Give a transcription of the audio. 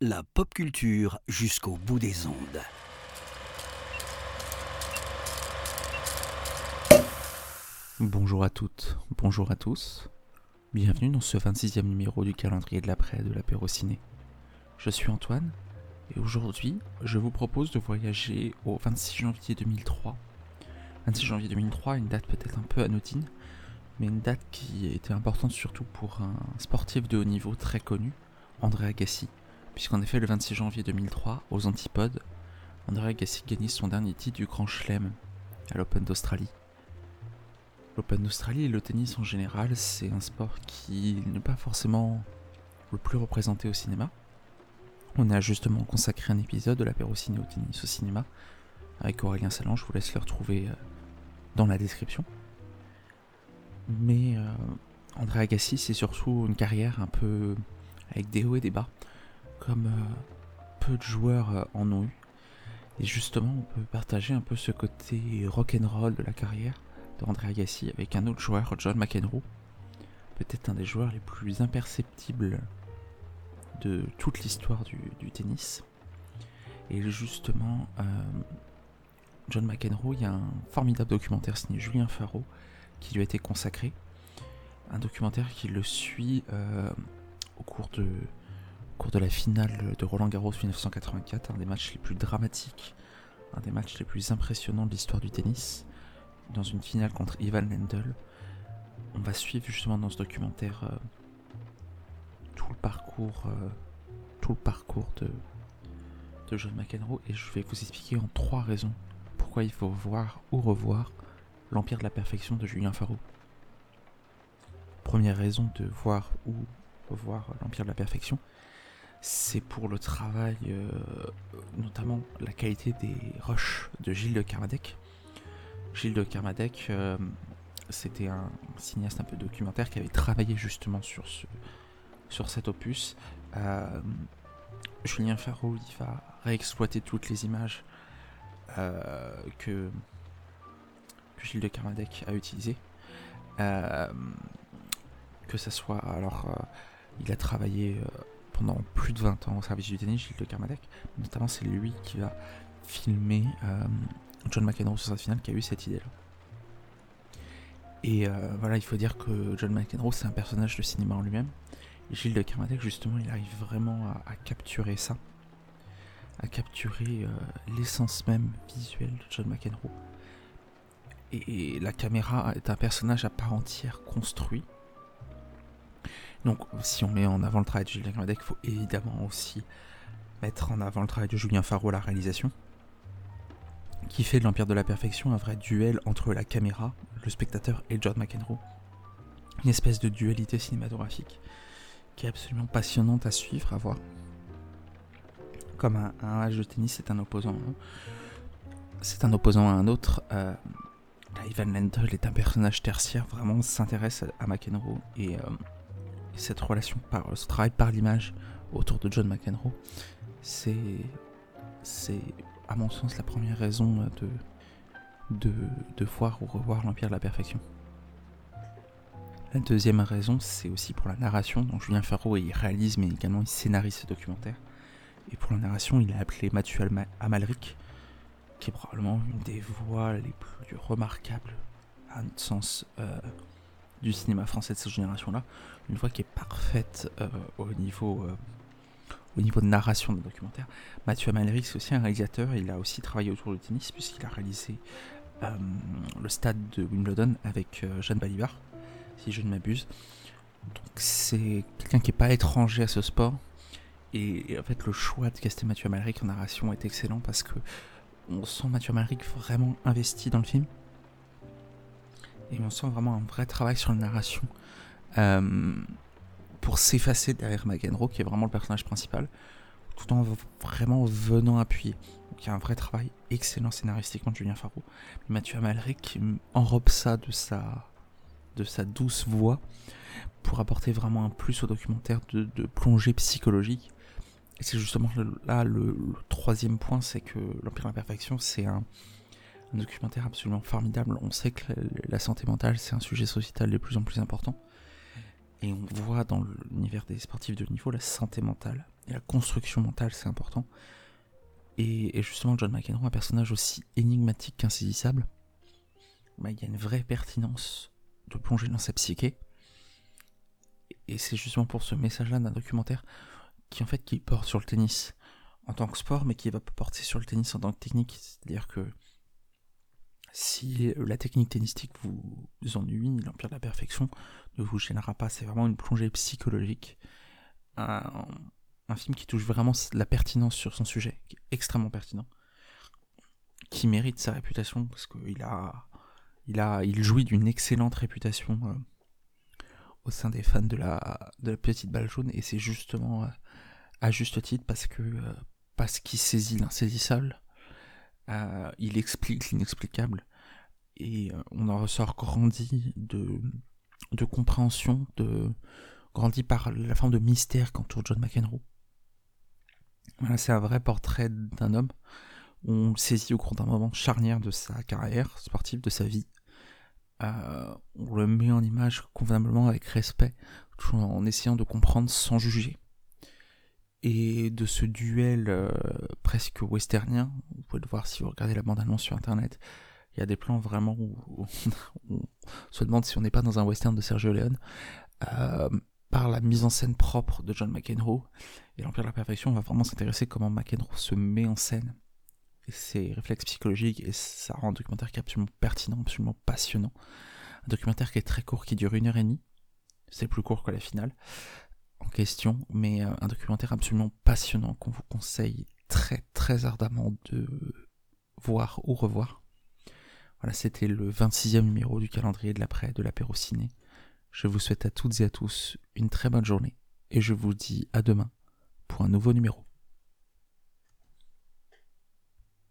La pop culture jusqu'au bout des ondes. Bonjour à toutes, bonjour à tous. Bienvenue dans ce 26e numéro du calendrier de l'après de l'apéro ciné. Je suis Antoine et aujourd'hui je vous propose de voyager au 26 janvier 2003. 26 janvier 2003, une date peut-être un peu anodine, mais une date qui était importante surtout pour un sportif de haut niveau très connu, André Agassi, puisqu'en effet le 26 janvier 2003, aux Antipodes, André Agassi gagnait son dernier titre du Grand Chelem à l'Open d'Australie. L'Open d'Australie et le tennis en général, c'est un sport qui n'est pas forcément le plus représenté au cinéma. On a justement consacré un épisode de l'apéro ciné au tennis au cinéma avec Aurélien Salan, je vous laisse le retrouver euh, dans la description. Mais euh, André Agassi, c'est surtout une carrière un peu avec des hauts et des bas, comme euh, peu de joueurs en ont eu. Et justement, on peut partager un peu ce côté rock'n'roll de la carrière d'André Agassi avec un autre joueur, John McEnroe. Peut-être un des joueurs les plus imperceptibles de toute l'histoire du, tennis. Et justement, euh, John McEnroe, il y a un formidable documentaire signé Julien Faro qui lui a été consacré. Un documentaire qui le suit euh, au, cours de, la finale de Roland Garros 1984, un des matchs les plus dramatiques, un des matchs les plus impressionnants de l'histoire du tennis, dans une finale contre Ivan Lendl. On va suivre justement dans ce documentaire euh, tout le parcours, euh, tout le parcours de, de John McEnroe et je vais vous expliquer en trois raisons pourquoi il faut voir ou revoir L'Empire de la Perfection de Julien Faro. Première raison de voir ou revoir L'Empire de la Perfection, c'est pour le travail, euh, notamment la qualité des rushs de Gilles de Carmadec. Gilles de Carmadec, euh, c'était un cinéaste un peu documentaire qui avait travaillé justement sur, ce, sur cet opus. Euh, Julien Faro, il va réexploiter toutes les images que Gilles de Carmadec a utilisé. Euh, que ce soit, alors, euh, il a travaillé euh, pendant plus de 20 ans au service du tennis, Gilles de Carmadec. Notamment, c'est lui qui va filmer John McEnroe sur cette finale qui a eu cette idée-là. Et voilà, il faut dire que John McEnroe, c'est un personnage de cinéma en lui-même. Gilles de Carmadec, justement, il arrive vraiment à, capturer ça. À capturer l'essence même visuelle de John McEnroe et la caméra est un personnage à part entière construit. Donc si on met en avant le travail de Julien Gradec, il faut évidemment aussi mettre en avant le travail de Julien Faro à la réalisation, qui fait de l'Empire de la Perfection un vrai duel entre la caméra, le spectateur et John McEnroe. Une espèce de dualité cinématographique qui est absolument passionnante à suivre, à voir. Comme un, match de tennis, c'est un opposant. C'est un opposant à un autre. Euh, Ivan Lendl est un personnage tertiaire, vraiment s'intéresse à McEnroe et, euh, cette relation, par, ce travail par l'image autour de John McEnroe, c'est, à mon sens la première raison de, voir ou revoir l'Empire de la Perfection. La deuxième raison, c'est aussi pour la narration. Donc Julien Ferro, il réalise, mais également il scénarise ce documentaire. Et pour la narration, il a appelé Mathieu Amalric, qui est probablement une des voix les plus remarquables, à notre sens, euh, du cinéma français de cette génération-là. Une voix qui est parfaite euh, au, niveau, euh, au niveau de narration de documentaire. Mathieu Amalric, c'est aussi un réalisateur. Il a aussi travaillé autour du tennis, puisqu'il a réalisé le stade de Wimbledon avec Jeanne Balibar, si je ne m'abuse. Donc c'est quelqu'un qui n'est pas étranger à ce sport. Et, en fait, le choix de caster Mathieu Amalric en narration est excellent parce que on sent Mathieu Malric vraiment investi dans le film. Et on sent vraiment un vrai travail sur la narration. Euh, pour s'effacer derrière McEnroe, qui est vraiment le personnage principal, tout en vraiment venant appuyer. Donc il y a un vrai travail excellent scénaristiquement de Julien Faro. Mathieu Amalric enrobe ça de sa, douce voix pour apporter vraiment un plus au documentaire de plongée psychologique et c'est justement là le, troisième point, c'est que l'Empire de la Perfection, c'est un, documentaire absolument formidable. On sait que la, santé mentale, c'est un sujet sociétal de plus en plus important. Et on voit dans l'univers des sportifs de haut niveau la santé mentale et la construction mentale, c'est important. Et, justement, John McEnroe, un personnage aussi énigmatique qu'insaisissable, bah, il y a une vraie pertinence de plonger dans sa psyché. Et c'est justement pour ce message-là d'un documentaire qui en fait qui porte sur le tennis en tant que sport, mais qui va porter sur le tennis en tant que technique. C'est-à-dire que si la technique tennistique vous ennuie, l'Empire de la Perfection ne vous gênera pas. C'est vraiment une plongée psychologique. Un, film qui touche vraiment la pertinence sur son sujet, qui est extrêmement pertinent, qui mérite sa réputation parce qu'il a, il a, il jouit d'une excellente réputation euh, au sein des fans de la, de la petite balle jaune et c'est justement euh, à juste titre parce que euh, parce qu'il saisit l'insaisissable, il explique l'inexplicable et on en ressort grandi de, compréhension, de grandi par la forme de mystère qu'entoure John McEnroe. Voilà, c'est un vrai portrait d'un homme. On saisit au cours d'un moment charnière de sa carrière sportive, de sa vie. Euh, on le met en image convenablement avec respect, en essayant de comprendre sans juger. Et de ce duel euh, presque westernien, vous pouvez le voir si vous regardez la bande-annonce sur internet, il y a des plans vraiment où, on, se demande si on n'est pas dans un western de Sergio Leone. Euh, par la mise en scène propre de John McEnroe et l'Empire de la Perfection, on va vraiment s'intéresser comment McEnroe se met en scène et ses réflexes psychologiques et ça rend un documentaire qui est absolument pertinent, absolument passionnant. Un documentaire qui est très court, qui dure une heure et demie. C'est plus court que la finale question, mais euh, un documentaire absolument passionnant qu'on vous conseille très très ardemment de voir ou revoir. Voilà, c'était le 26e numéro du calendrier de l'après de l'apéro ciné. Je vous souhaite à toutes et à tous une très bonne journée et je vous dis à demain pour un nouveau numéro.